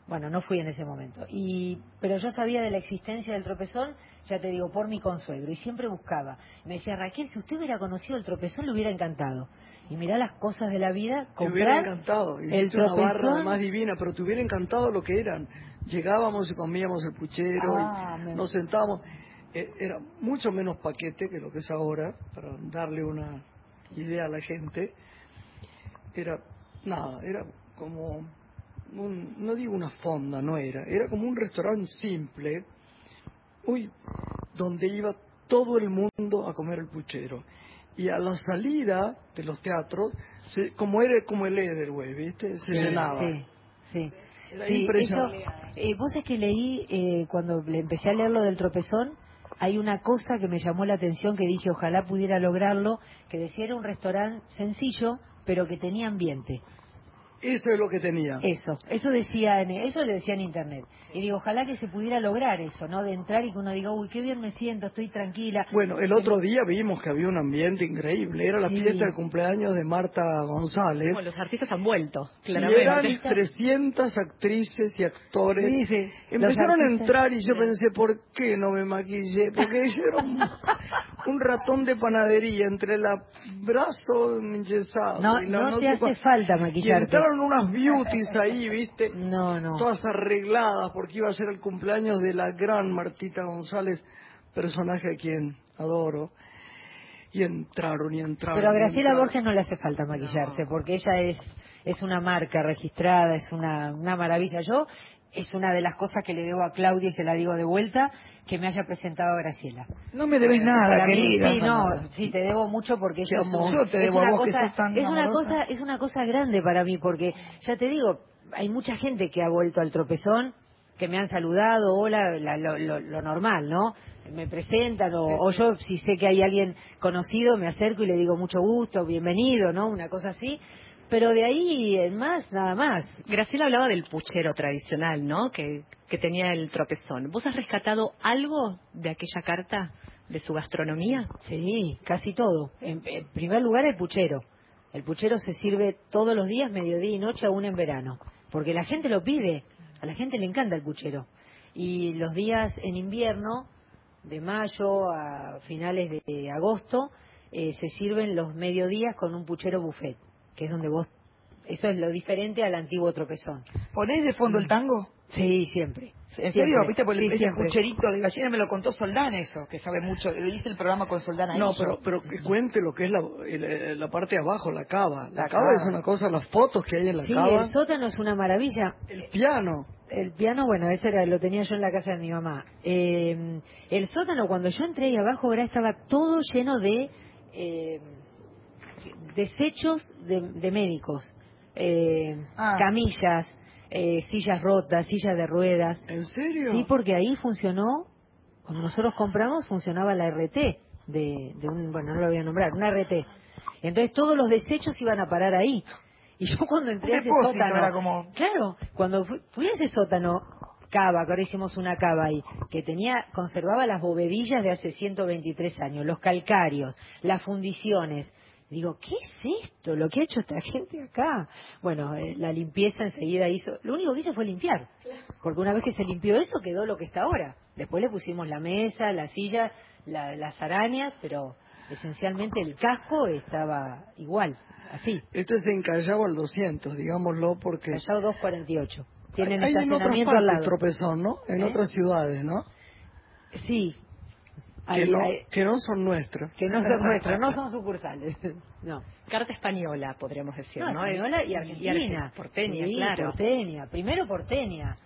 Bueno, no fui en ese momento. Y, pero yo sabía de la existencia del tropezón, ya te digo, por mi consuegro. Y siempre buscaba. Me decía, Raquel, si usted hubiera conocido el tropezón, le hubiera encantado. Y mirá las cosas de la vida, Te hubiera comprar encantado. el Hiciste una barra tropezón. más divina, pero te hubiera encantado lo que eran. Llegábamos y comíamos el puchero Ah, y me- nos sentábamos. Eh, Era mucho menos paquete que lo que es ahora, para darle una idea a la gente. Era nada, era como, un- no digo una fonda, no era, era como un restaurante simple, uy, donde iba todo el mundo a comer el puchero. Y a la salida de los teatros, se- como era como el Edelweiss, ¿viste? Se Sí, llenaba. Sí, sí. Era Sí, impresionante. eso, eh, vos es que leí, eh, cuando le empecé a leer lo del tropezón, hay una cosa que me llamó la atención que dije, ojalá pudiera lograrlo, que decía era un restaurante sencillo, pero que tenía ambiente. Eso es lo que tenía. Eso, eso decía, en, eso le decía en internet. Y digo, ojalá que se pudiera lograr eso, ¿no? De entrar y que uno diga, uy, qué bien me siento, estoy tranquila. Bueno, el otro día vimos que había un ambiente increíble. Era la Sí. fiesta del cumpleaños de Marta González. Bueno, los artistas han vuelto, Y claramente. eran 300 actrices y actores. Sí, sí. Empezaron a entrar y yo pensé, ¿por qué no me maquillé? Porque yo era un, un ratón de panadería entre el brazo enyesado. No, y no, te hace falta Y maquillarte. Entraron unas beauties ahí, ¿viste? No, no. Todas arregladas porque iba a ser el cumpleaños de la gran Martita González, personaje a quien adoro. Y entraron y entraron. Pero a Graciela. Borges no le hace falta maquillarse, porque ella es, es una marca registrada, es una, una maravilla. Yo, es una de las cosas que le debo a Claudia y se la digo de vuelta, que me haya presentado Graciela. No me debes nada, querida. Sí, no, sí, te debo mucho porque es, amor. un- Yo te es debo a una que cosa, sos tan es una amorosa. cosa, es una cosa grande para mí porque ya te digo, hay mucha gente que ha vuelto al tropezón, que me han saludado, hola, la- lo, lo- lo normal, ¿no? Me presentan o, o yo si sé que hay alguien conocido me acerco y le digo mucho gusto, bienvenido, ¿no? Una cosa así. Pero de ahí en más, nada más. Graciela hablaba del puchero tradicional, ¿no? Que, que tenía el tropezón. ¿Vos has rescatado algo de aquella carta, de su gastronomía? Sí, casi todo. En, en primer lugar, el puchero. El puchero se sirve todos los días, mediodía y noche, aún en verano. Porque la gente lo pide. A la gente le encanta el puchero. Y los días en invierno, de mayo a finales de agosto, eh, se sirven los mediodías con un puchero buffet, que es donde vos... Eso es lo diferente al antiguo tropezón. ¿Ponés de fondo el tango? Sí, siempre. ¿En Siempre. serio? ¿Viste? Por Sí, ese pucherito de gallina me lo contó Soldán eso, que sabe mucho. Le hice el programa con Soldán a No, pero, pero que cuente lo que es la, el- la parte de abajo, la cava. La, La cava, cava. es una cosa, las fotos que hay en la Sí, cava. el sótano es una maravilla. El piano. El piano, bueno, ese era, lo tenía yo en la casa de mi mamá. Eh, el sótano, cuando yo entré ahí abajo, ¿verdad? estaba todo lleno de eh, desechos de, de médicos. Eh, Ah. Camillas, eh, sillas rotas, sillas de ruedas. ¿En serio? Sí, porque ahí funcionó, cuando nosotros compramos, funcionaba la RT, de, de un, bueno, no lo voy a nombrar, una RT. Entonces todos los desechos iban a parar ahí. Y yo cuando entré a ese sótano, era como- claro, cuando fui, fui a ese sótano, cava, que ahora hicimos una cava ahí, que tenía, conservaba las bovedillas de hace 123 años, los calcarios, las fundiciones. Digo, ¿qué es esto? Lo que ha hecho esta gente acá. Bueno, eh, la limpieza enseguida hizo. Lo único que hizo fue limpiar. Porque una vez que se limpió eso, quedó lo que está ahora. Después le pusimos la mesa, la silla, la- las arañas, pero esencialmente el casco estaba igual, así. Esto es en Callao al 200, digámoslo, porque... Callao 248. Tienen hay en otras al partes lado. tropezón, ¿no? En ¿Eh? otras ciudades, ¿no? Sí. Que, no, ahí- que no son nuestras. que no son [laughs] nuestros, no son sucursales. [laughs] No. Carta española, podríamos decir, No, ¿no? española y Es- argentina. porteña, Sí, claro. porteña. Primero porteña,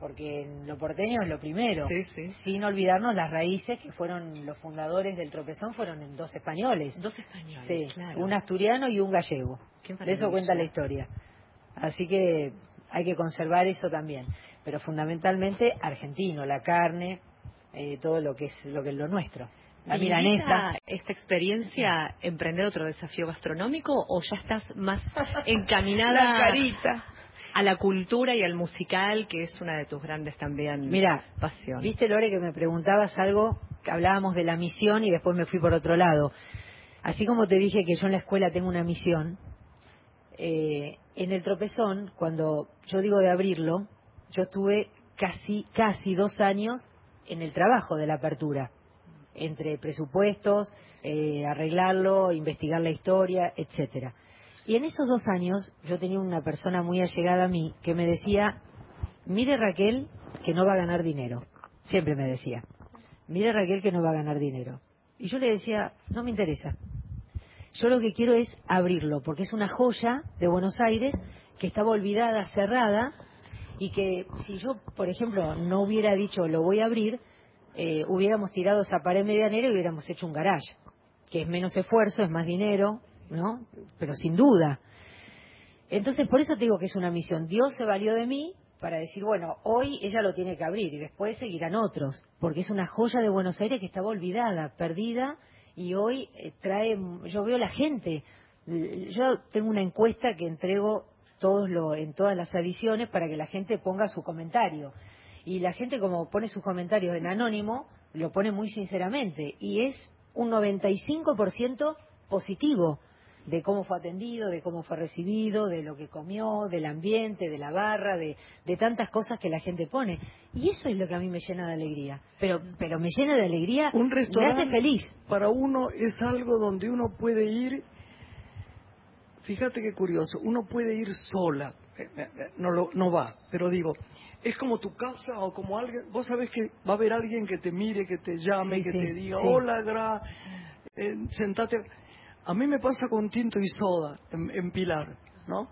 porque lo porteño es lo primero. Sí, sí. Sin olvidarnos las raíces que fueron los fundadores del tropezón, fueron en dos españoles. Dos españoles, Sí, claro. un asturiano y un gallego. De eso cuenta la historia. Así que hay que conservar eso también. Pero fundamentalmente argentino, la carne, eh, todo lo que es lo que es lo nuestro. La ¿Te milanesa. esta experiencia emprender otro desafío gastronómico o ya estás más [laughs] encaminada La carita. a la cultura y al musical, que es una de tus grandes también Mira, pasiones? Viste, Lore, que me preguntabas algo, que hablábamos de la misión y después me fui por otro lado. Así como te dije que yo en la escuela tengo una misión, eh, en el tropezón, cuando yo digo de abrirlo, yo estuve casi, casi dos años en el trabajo de la apertura, entre presupuestos, eh, arreglarlo, investigar la historia, etcétera. Y en esos dos años yo tenía una persona muy allegada a mí que me decía, mire Raquel que no va a ganar dinero. Siempre me decía, mire Raquel que no va a ganar dinero. Y yo le decía, no me interesa. Yo lo que quiero es abrirlo, porque es una joya de Buenos Aires que estaba olvidada, cerrada, y que si yo, por ejemplo, no hubiera dicho lo voy a abrir, eh, hubiéramos tirado esa pared medianera y hubiéramos hecho un garage, que es menos esfuerzo, es más dinero, ¿no? Pero sin duda. Entonces, por eso te digo que es una misión. Dios se valió de mí para decir, bueno, hoy ella lo tiene que abrir y después seguirán otros, porque es una joya de Buenos Aires que estaba olvidada, perdida, y hoy eh, trae, yo veo la gente, yo tengo una encuesta que entrego todos lo, en todas las ediciones para que la gente ponga su comentario. Y la gente como pone sus comentarios en anónimo, lo pone muy sinceramente, y es un 95% positivo de cómo fue atendido, de cómo fue recibido, de lo que comió, del ambiente, de la barra, de, de, tantas cosas que la gente pone. Y eso es lo que a mí me llena de alegría. Pero, pero me llena de alegría, Un restaurante me hace feliz. Para uno es algo donde uno puede ir, fíjate qué curioso, uno puede ir sola, eh, eh, no, lo, no va, pero digo, es como tu casa o como alguien, vos sabés que va a haber alguien que te mire, que te llame, Sí, que sí, te diga, sí. hola, Gra, eh, sentate. A mí me pasa con tinto y soda en, en Pilar, ¿no?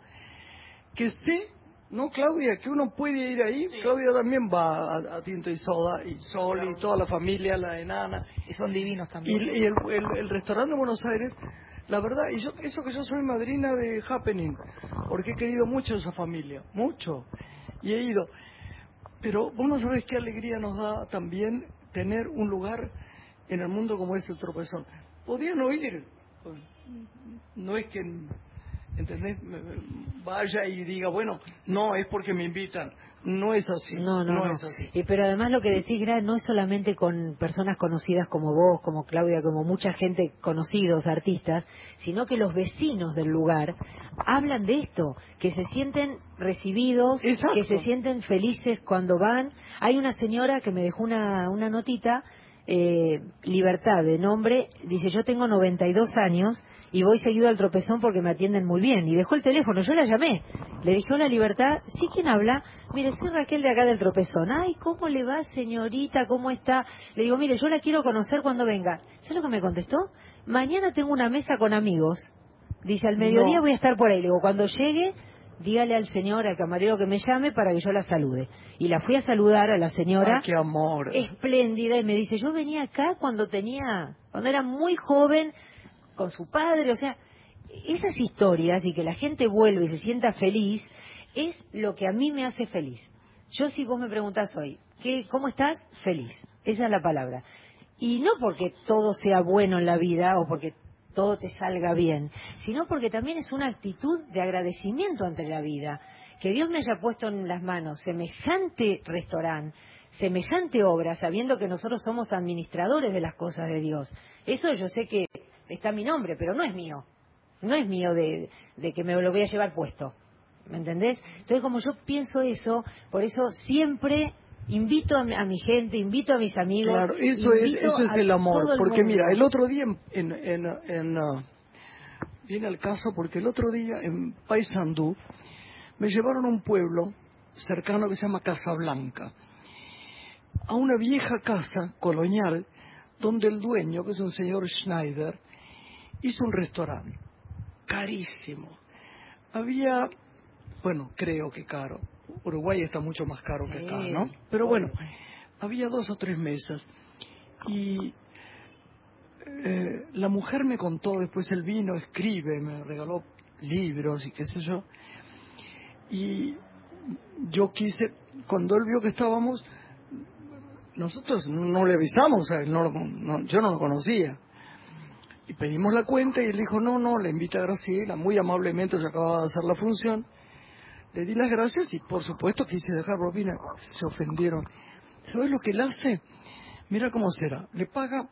Que sé, ¿no, Claudia? Que uno puede ir ahí. Claudia también va a, a tinto y soda, y Sol, y toda la familia, la enana. Y son divinos Y, también. y el, el- el restaurante de Buenos Aires, la verdad, y yo eso que yo soy madrina de Happening, porque he querido mucho esa familia, mucho, y he ido. Pero vos no sabés qué alegría nos da también tener un lugar en el mundo como es el tropezón. Podían oír, no es que, ¿entendés? Vaya y diga, bueno, no, es porque me invitan. No es así. No, no, no. es así. Y pero además lo que decís, Gra, no es solamente con personas conocidas como vos, como Claudia, como mucha gente conocidos, artistas, sino que los vecinos del lugar hablan de esto, que se sienten recibidos, Exacto. que se sienten felices cuando van. Hay una señora que me dejó una, una notita, eh, Libertad de nombre, dice yo tengo 92 años y voy seguido al tropezón porque me atienden muy bien. Y dejó el teléfono, yo la llamé. Le dije, hola Libertad, ¿sí quién habla? Mire, soy Raquel de acá del tropezón. Ay, ¿cómo le va señorita? ¿Cómo está? Le digo, mire, yo la quiero conocer cuando venga. ¿Sabes lo que me contestó? Mañana tengo una mesa con amigos. Dice, al mediodía No. voy a estar por ahí. Le digo, cuando llegue, dígale al señor, al camarero que me llame para que yo la salude. Y la fui a saludar a la señora Ay, qué amor. espléndida y me dice, yo venía acá cuando tenía, cuando era muy joven, con su padre, o sea, esas historias y que la gente vuelve y se sienta feliz es lo que a mí me hace feliz. Yo si vos me preguntás hoy, ¿qué, ¿cómo estás? Feliz. Esa es la palabra. Y no porque todo sea bueno en la vida o porque todo te salga bien, sino porque también es una actitud de agradecimiento ante la vida. Que Dios me haya puesto en las manos semejante restaurante, semejante obra, sabiendo que nosotros somos administradores de las cosas de Dios. Eso yo sé que está mi nombre, pero no es mío. No es mío de, de que me lo voy a llevar puesto. ¿Me entendés? Entonces, como yo pienso eso, por eso siempre invito a mi, a mi gente, invito a mis amigos. Claro, eso es, eso es el amor. el porque mundo. mira, el otro día en, en, en, ah, viene al caso porque el otro día en Paysandú me llevaron a un pueblo cercano que se llama Casablanca, a una vieja casa colonial donde el dueño, que es un señor Schneider, hizo un restaurante carísimo. Había, bueno, creo que caro. Uruguay está mucho más caro que acá. ¿no? Pero bueno, había dos o tres mesas y eh, la mujer me contó, después él vino, escribe, me regaló libros y qué sé yo. Y yo quise, cuando él vio que estábamos, nosotros no le avisamos, a él, no no- yo no lo conocía. Y pedimos la cuenta y él dijo, no, no, le invita a Graciela, muy amablemente, yo acababa de hacer la función. Le di las gracias y por supuesto quise dejar propina. Se ofendieron. ¿Sabes lo que él hace? Mira cómo será. Le paga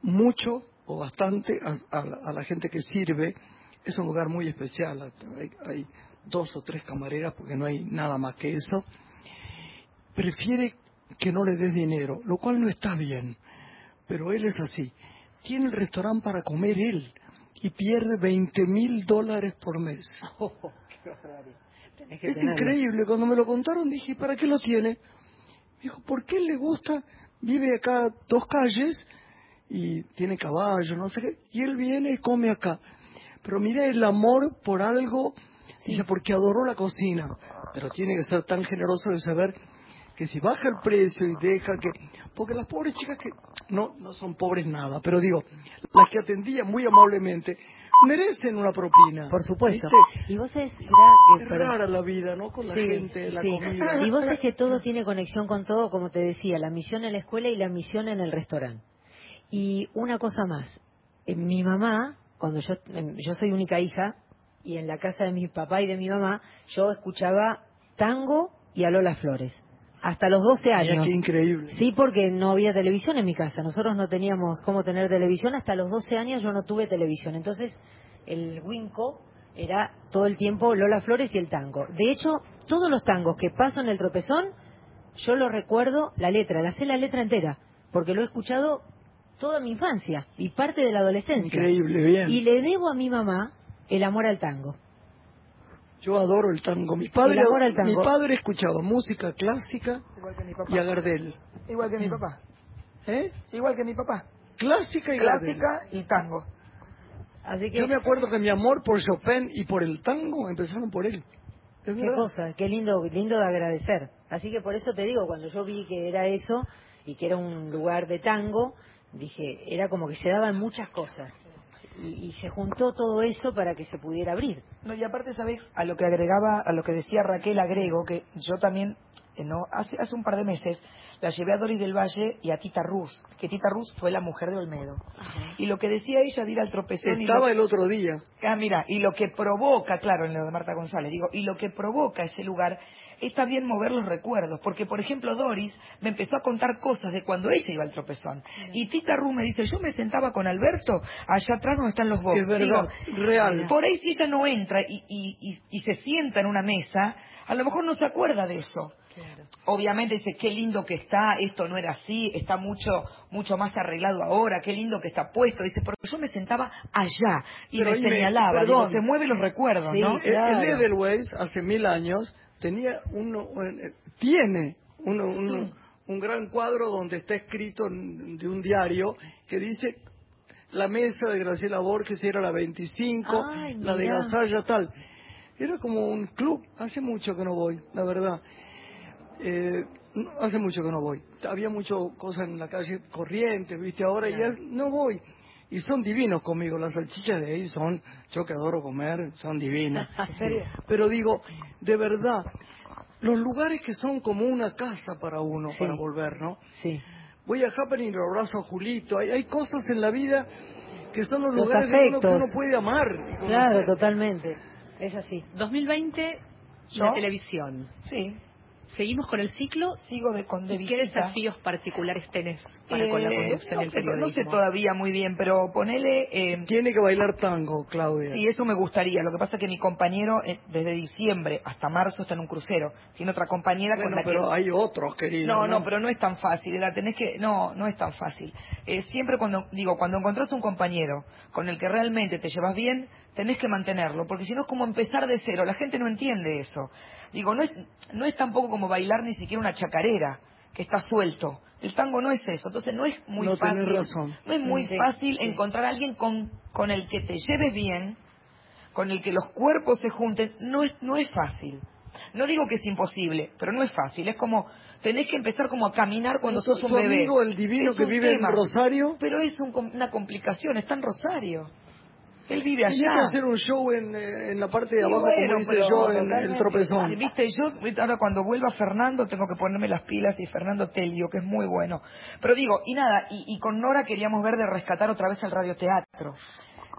mucho o bastante a, la- gente que sirve es un lugar muy especial. Hay dos o tres camareras porque no hay nada más que eso. Prefiere que no le des dinero, lo cual no está bien. Pero él es así. Tiene el restaurante para comer él y pierde 20 mil dólares por mes. [laughs] Tenés que Es tenerlo. increíble. Cuando me lo contaron dije, ¿para qué lo tiene? Me dijo, ¿por qué le gusta? Vive acá dos calles y tiene caballo, no sé qué. Y él viene y come acá. Pero mira el amor por algo, dice, porque adoró la cocina. Pero tiene que ser tan generoso de saber que si baja el precio y deja que... Porque las pobres chicas que no, no son pobres nada, pero digo, las que atendían muy amablemente, merecen una propina. Por supuesto. ¿viste? Y vos sabés, mirá, que- Es rara la vida, ¿no? Con la Sí, gente, la sí. comida. Y vos sabés que todo [laughs] tiene conexión con todo, como te decía, la misión en la escuela y la misión en el restaurante. Y una cosa más, eh, mi mamá, cuando yo, em, yo soy única hija, y en la casa de mi papá y de mi mamá, yo escuchaba tango y a Lola Flores. Hasta los 12 Mira años. qué increíble. Sí, porque no había televisión en mi casa. Nosotros no teníamos cómo tener televisión. Hasta los 12 años yo no tuve televisión. Entonces, el Winco era todo el tiempo Lola Flores y el tango. De hecho, todos los tangos que paso en el tropezón, yo lo recuerdo la letra, la sé la letra entera, porque lo he escuchado toda mi infancia y parte de la adolescencia. Increíble, bien. Y le debo a mi mamá el amor al tango. Yo adoro el tango. Mi padre, El tango. mi padre escuchaba música clásica Igual que mi papá. y a Gardel. Igual que mi papá. ¿Eh? Igual que mi papá. Clásica y Gardel. Clásica y tango. Así que Yo me acuerdo que mi amor por Chopin y por el tango empezaron por él. Qué verdad. cosa, qué lindo, lindo de agradecer. Así que por eso te digo, cuando yo vi que era eso y que era un lugar de tango, dije, era como que se daban muchas cosas. Y, y se juntó todo eso para que se pudiera abrir. No, y aparte, ¿sabes? A lo que agregaba, a lo que decía Raquel, agrego que yo también, eh, no hace, hace un par de meses, la llevé a Doris del Valle y a Tita Ruz, que Tita Ruz fue la mujer de Olmedo. Y lo que decía ella de ir al tropezón... y lo- Estaba el otro día. Ah, mira, y lo que provoca, claro, en lo de Marta González, digo, y lo que provoca ese lugar es también mover los recuerdos, porque por ejemplo Doris me empezó a contar cosas de cuando ella iba al tropezón. Y Tita Ru me dice, yo me sentaba con Alberto allá atrás donde están los boxes. Es verdad, real. Por ahí si ella no entra y, y, y, y se sienta en una mesa, a lo mejor no se acuerda de eso. Obviamente dice, qué lindo que está, esto no era así, está mucho mucho más arreglado ahora, qué lindo que está puesto. Dice, porque yo me sentaba allá y Pero me ahí me- señalaba. perdón. Digo, te mueve los recuerdos, Sí, ¿no? el- El Edelweiss, hace mil años, tenía uno, eh, tiene uno, uno- un gran cuadro donde está escrito de un diario que dice la mesa de Graciela Borges era la 25, Ay, la de. Gasalla tal. Era como un club, hace mucho que no voy, la verdad. Eh, hace mucho que no voy. Había mucho cosa en la calle corriente, viste, ahora ya no voy. Y son divinos conmigo, las salchichas de ahí son, yo que adoro comer, son divinas. [laughs] ¿En serio? Pero digo, de verdad, los lugares que son como una casa para uno, Sí. para volver, ¿no? Sí. Voy a Happening y lo abrazo a Julito. Hay, hay cosas en la vida que son los, Los lugares uno que afectos. uno puede amar. Claro, totalmente. Es así. 2020, ¿Yo? la televisión. Sí, ¿Seguimos con el ciclo? sigo de, con de ¿Y ¿Qué desafíos particulares tenés para con la Eh, conducción no, del sé, periodismo? no sé todavía muy bien, pero ponele... eh, Tiene que bailar tango, Claudia. Sí, eso me gustaría. Lo que pasa es que mi compañero, eh, desde diciembre hasta marzo, está en un crucero. Tiene otra compañera Bueno, con la pero que... hay otros, querido. No, no, pero no es tan fácil. La tenés que... No, no es tan fácil. Eh, siempre cuando... Digo, cuando encontrás un compañero con el que realmente te llevas bien, tenés que mantenerlo. Porque si no es como empezar de cero. La gente no entiende eso. Digo, no es, no es tampoco como bailar ni siquiera una chacarera, que está suelto. El tango no es eso. Entonces no es muy No fácil. razón. No es muy Sí, fácil sí. encontrar a alguien con, con el que te lleves bien, con el que los cuerpos se junten, no es, no es fácil. No digo que es imposible, pero no es fácil. Es como, tenés que empezar como a caminar cuando sos un tu bebé. amigo, el divino Es que vive tema. en Rosario, Pero es un com- una complicación, está en Rosario. Él vive tiene que allá. hacer un show en, eh, en la parte de abajo, bueno, como hice pero yo en el tropezón. Viste, yo ahora cuando vuelva Fernando tengo que ponerme las pilas y Fernando Telio, que es muy bueno. Pero digo, y nada, y, y con Nora queríamos ver de rescatar otra vez el radioteatro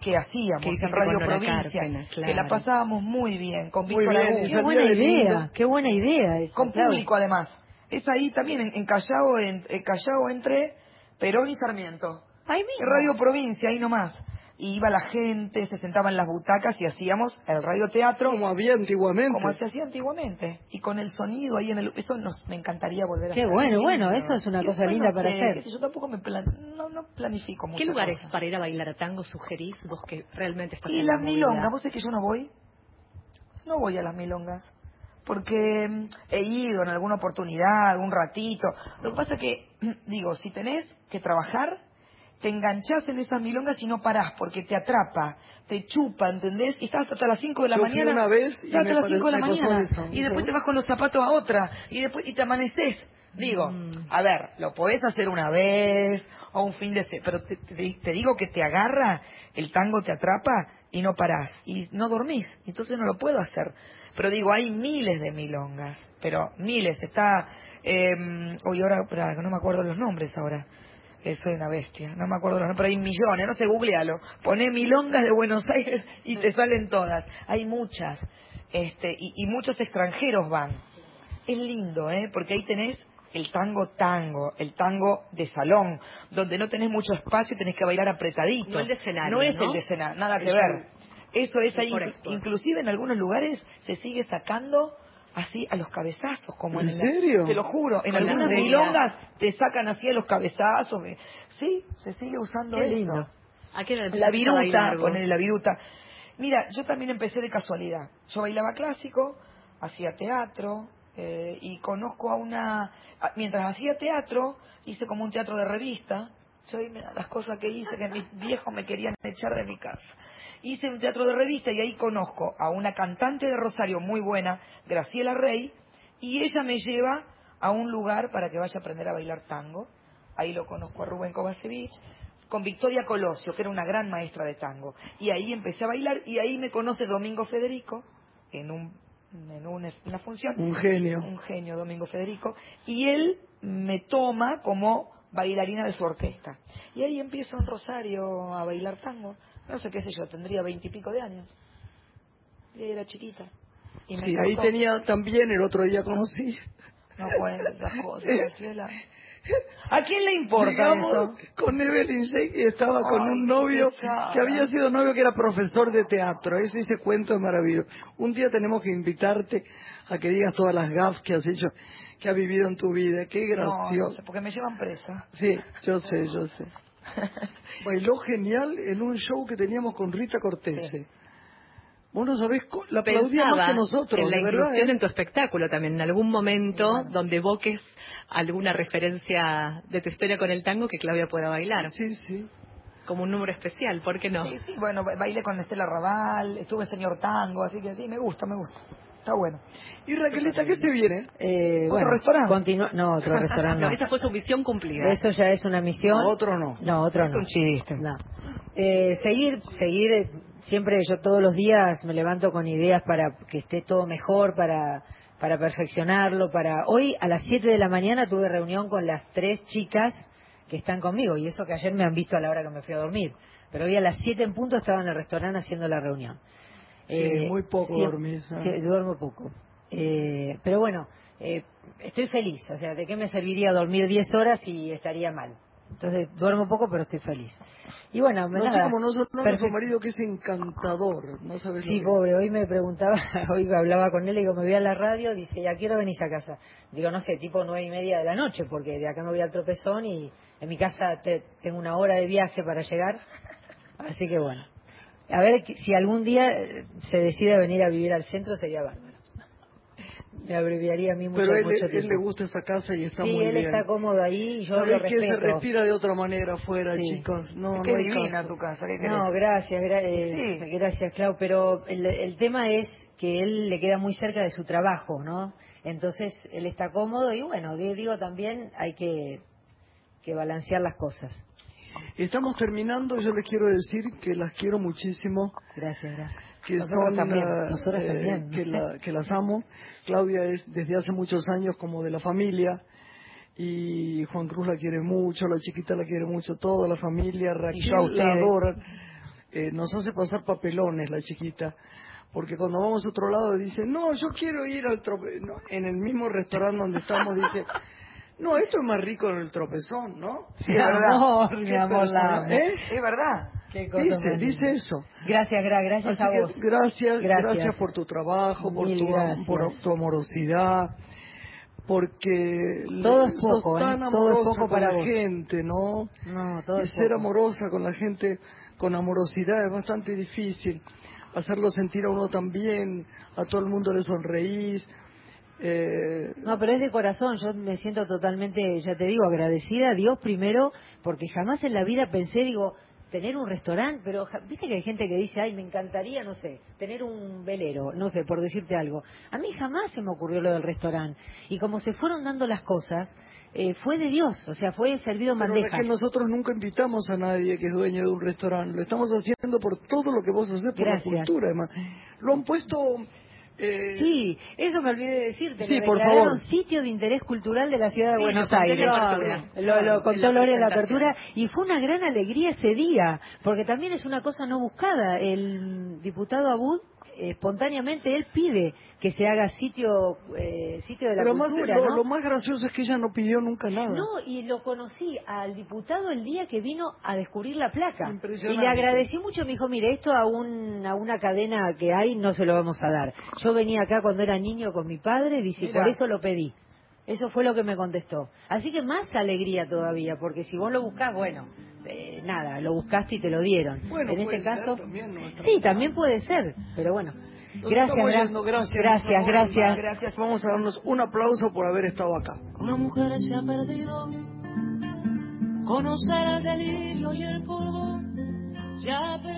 que hacíamos Que en Radio Provincia, Cárpena, que la claro. pasábamos muy bien, con Muy Víctor bien, Agú. y Qué buena idea, qué buena idea. esa, con Clau. público además. Es ahí también, en, en Callao, en, en Callao entre Perón y Sarmiento. Ahí mismo. Radio Provincia, ahí nomás. Y iba la gente, se sentaba en las butacas y hacíamos el radioteatro. Como había antiguamente. Como se hacía antiguamente. Y con el sonido ahí en el... Eso nos, me encantaría volver a Qué hacer. bueno, bueno, eso es una Qué cosa linda para hacer. Yo tampoco me plan, no, no planifico mucho. ¿Qué lugares para ir a bailar tango sugerís vos que realmente estás Y en las milongas, vos sabés que yo no voy. No voy a las milongas. Porque mm, he ido en alguna oportunidad, un ratito. Lo que pasa es que, [clears throat] digo, si tenés que trabajar, te enganchás en esas milongas y no parás, porque te atrapa, te chupa, ¿entendés? Y estás hasta las 5 de la Yo mañana. una vez y hasta las pare- 5 de la mañana. eso. Y después te vas con los zapatos a otra. Y después y te amaneces. Digo, Mm. a ver, lo podés hacer una vez o un fin de semana, pero te, te- te digo que te agarra, el tango te atrapa y no parás. Y no dormís. Entonces no lo puedo hacer. Pero digo, hay miles de milongas. Pero miles. Está. Eh, hoy ahora, no me acuerdo los nombres ahora. Eh, soy una bestia, no me acuerdo los nombres, pero hay millones, no sé, googlealo. Poné milongas de Buenos Aires y te salen todas. Hay muchas. Este, y, y muchos extranjeros van. Es lindo, ¿eh? Porque ahí tenés el tango tango, el tango de salón, donde no tenés mucho espacio y tenés que bailar apretadito. No el de escenario, No es ¿no? el de escenario, nada El que ver. show. Eso es ahí, inclusive en algunos lugares se sigue sacando así a los cabezazos, como ¿En en, la- serio? te lo juro, en algunas milongas te sacan así a los cabezazos. me- Sí, se sigue usando Qué eso. lindo. ¿A qué La viruta, la viruta. Mira, yo también empecé de casualidad. Yo bailaba clásico, hacía teatro eh, y conozco a una... Mientras hacía teatro, hice como un teatro de revista. Yo mira, las cosas que hice, que mis viejos me querían echar de mi casa. Hice un teatro de revista y ahí conozco a una cantante de Rosario muy buena, Graciela Rey, y ella me lleva a un lugar para que vaya a aprender a bailar tango. Ahí lo conozco a Rubén Kovacevic, con Victoria Colosio, que era una gran maestra de tango. Y ahí empecé a bailar y ahí me conoce Domingo Federico en, un, en una, una función. Un genio. Un genio, Domingo Federico. Y él me toma como bailarina de su orquesta. Y ahí empiezo en Rosario a bailar tango. No sé qué sé yo, tendría veintipico de años. Y era chiquita. Y me Sí, ahí tenía también, el otro día conocí. No cuento esas cosas, [laughs] Graciela. ¿A quién le importa Llegamos eso? con Evelyn Sheik y estaba con Ay, un novio que había sido novio que era profesor de teatro. Ese, ese cuento es maravilloso. Un día tenemos que invitarte a que digas todas las gaffes que has hecho, que has vivido en tu vida. Qué No, no gracioso. sé, porque me llevan presa. Sí, yo sé, yo sé. [laughs] Bailó genial en un show que teníamos con Rita Cortese. Vos no sabés, la aplaudía Pensaba más que nosotros, en la de verdad. inclusión ¿eh? en tu espectáculo también, en algún momento donde evoques alguna referencia de tu historia con el tango que Claudia pueda bailar. Sí, sí. Como un número especial, ¿por qué no? Sí, sí, bueno, ba- bailé con Estela Raval, estuve en Señor Tango, así que sí, me gusta, me gusta. Está bueno. Y Raquelita, ¿qué se viene? Eh, ¿Otro bueno, restaurante? continúa- no, otro [laughs] restaurante No, no. esa fue su misión cumplida. Eso ya es una misión. Otro no. No, otro Es no. un chiste. No. Eh, seguir, seguir, eh, siempre yo todos los días me levanto con ideas para que esté todo mejor, para, para perfeccionarlo, para... Hoy a las 7 de la mañana tuve reunión con las tres chicas que están conmigo, y eso que ayer me han visto a la hora que me fui a dormir. Pero hoy a las 7 en punto estaba en el restaurante haciendo la reunión. Sí, muy poco sí, dormís, ¿eh? sí, duermo poco. Eh, pero bueno, eh, estoy feliz. O sea, ¿de qué me serviría dormir 10 horas y estaría mal? Entonces, duermo poco, pero estoy feliz. Y bueno, No sé nada, nosotros, no, perfec- marido que es encantador, no sabes Sí, pobre, hoy me preguntaba, [laughs] hoy hablaba con él y digo, me voy a la radio, dice, ¿ya quiero venís a casa? Digo, no sé, tipo nueve y media de la noche, porque de acá me voy al tropezón y en mi casa te- tengo una hora de viaje para llegar, así que bueno. A ver que- si algún día eh, se decide venir a vivir al centro, sería bárbaro. Me abreviaría a mí mucho, Pero él, mucho él tiempo. le gusta esa casa y está sí, muy él bien. está cómodo ahí y yo Sabés lo que se respeto. respira de otra manera afuera, Sí. chicos. No, Qué no hay divina caso. tu casa, ¿qué? No, gracias, gra- eh, Sí. gracias, Clau. Pero el, el tema es que él le queda muy cerca de su trabajo, ¿no? Entonces él está cómodo y bueno, di- digo también hay que, que balancear las cosas. Estamos terminando, yo les quiero decir que las quiero muchísimo, Gracias, gracias. que Nosotros son también, ah, nosotros eh, también. que, la- [laughs] que las amo. Claudia es desde hace muchos años como de la familia y Juan Cruz la quiere mucho, la chiquita la quiere mucho, toda la familia, Raquel la adora. Eh, nos hace pasar papelones la chiquita. Porque cuando vamos a otro lado dice, no, yo quiero ir al tropezón. en el mismo restaurante donde estamos dice, no, esto es más rico en el tropezón, ¿no? Sí, mi amor, mi amor, la. ¿eh? Es verdad. Qué cosa Dice, dice eso. Gracias, Gra, gracias Así a que vos. Gracias, Gracias. gracias, por tu trabajo, por tu, por tu amorosidad, porque Todo es poco, sos ¿eh? tan Todo es poco con para la vos. gente, ¿no? No, todo y es ser poco. amorosa con la gente con amorosidad es bastante difícil. Hacerlo sentir a uno también, a todo el mundo le sonreís. Eh, No, pero es de corazón, yo me siento totalmente, ya te digo, agradecida a Dios primero, porque jamás en la vida pensé, digo, tener un restaurante, pero viste que hay gente que dice, ay, me encantaría, no sé, tener un velero, no sé, por decirte algo. A mí jamás se me ocurrió lo del restaurante. Y como se fueron dando las cosas, eh, fue de Dios, o sea, fue servido pero bandeja. es que nosotros nunca invitamos a nadie que es dueño de un restaurante. Lo estamos haciendo por todo lo que vos haces, por Gracias. la cultura, además. Lo han puesto... eh, Sí, eso me olvidé de decirte. Sí, por favor. sitio de interés cultural de la ciudad de Sí, Buenos Aires. Lo, lo contó Lore en la apertura y fue una gran alegría ese día, porque también es una cosa no buscada. El diputado Abud espontáneamente él pide que se haga sitio eh, sitio de la Pero más, cultura, lo, ¿no? lo más gracioso es que ella no pidió nunca nada. No, y lo conocí al diputado el día que vino a descubrir la placa. Y le agradecí mucho, me dijo, mire, esto a, un, a una cadena que hay no se lo vamos a dar. Yo venía acá cuando era niño con mi padre, dice, y Mira. por eso lo pedí. Eso fue lo que me contestó. Así que más alegría todavía, porque si vos lo buscás, bueno, eh, nada, lo buscaste y te lo dieron. Bueno, en este caso, también sí, también puede ser, pero bueno. Gracias, yendo, gracias, gracias, gracias. Gracias. Vamos a darnos un aplauso por haber estado acá. Una mujer se ha perdido. Conocer el delirio y el polvo. Se ha perdido.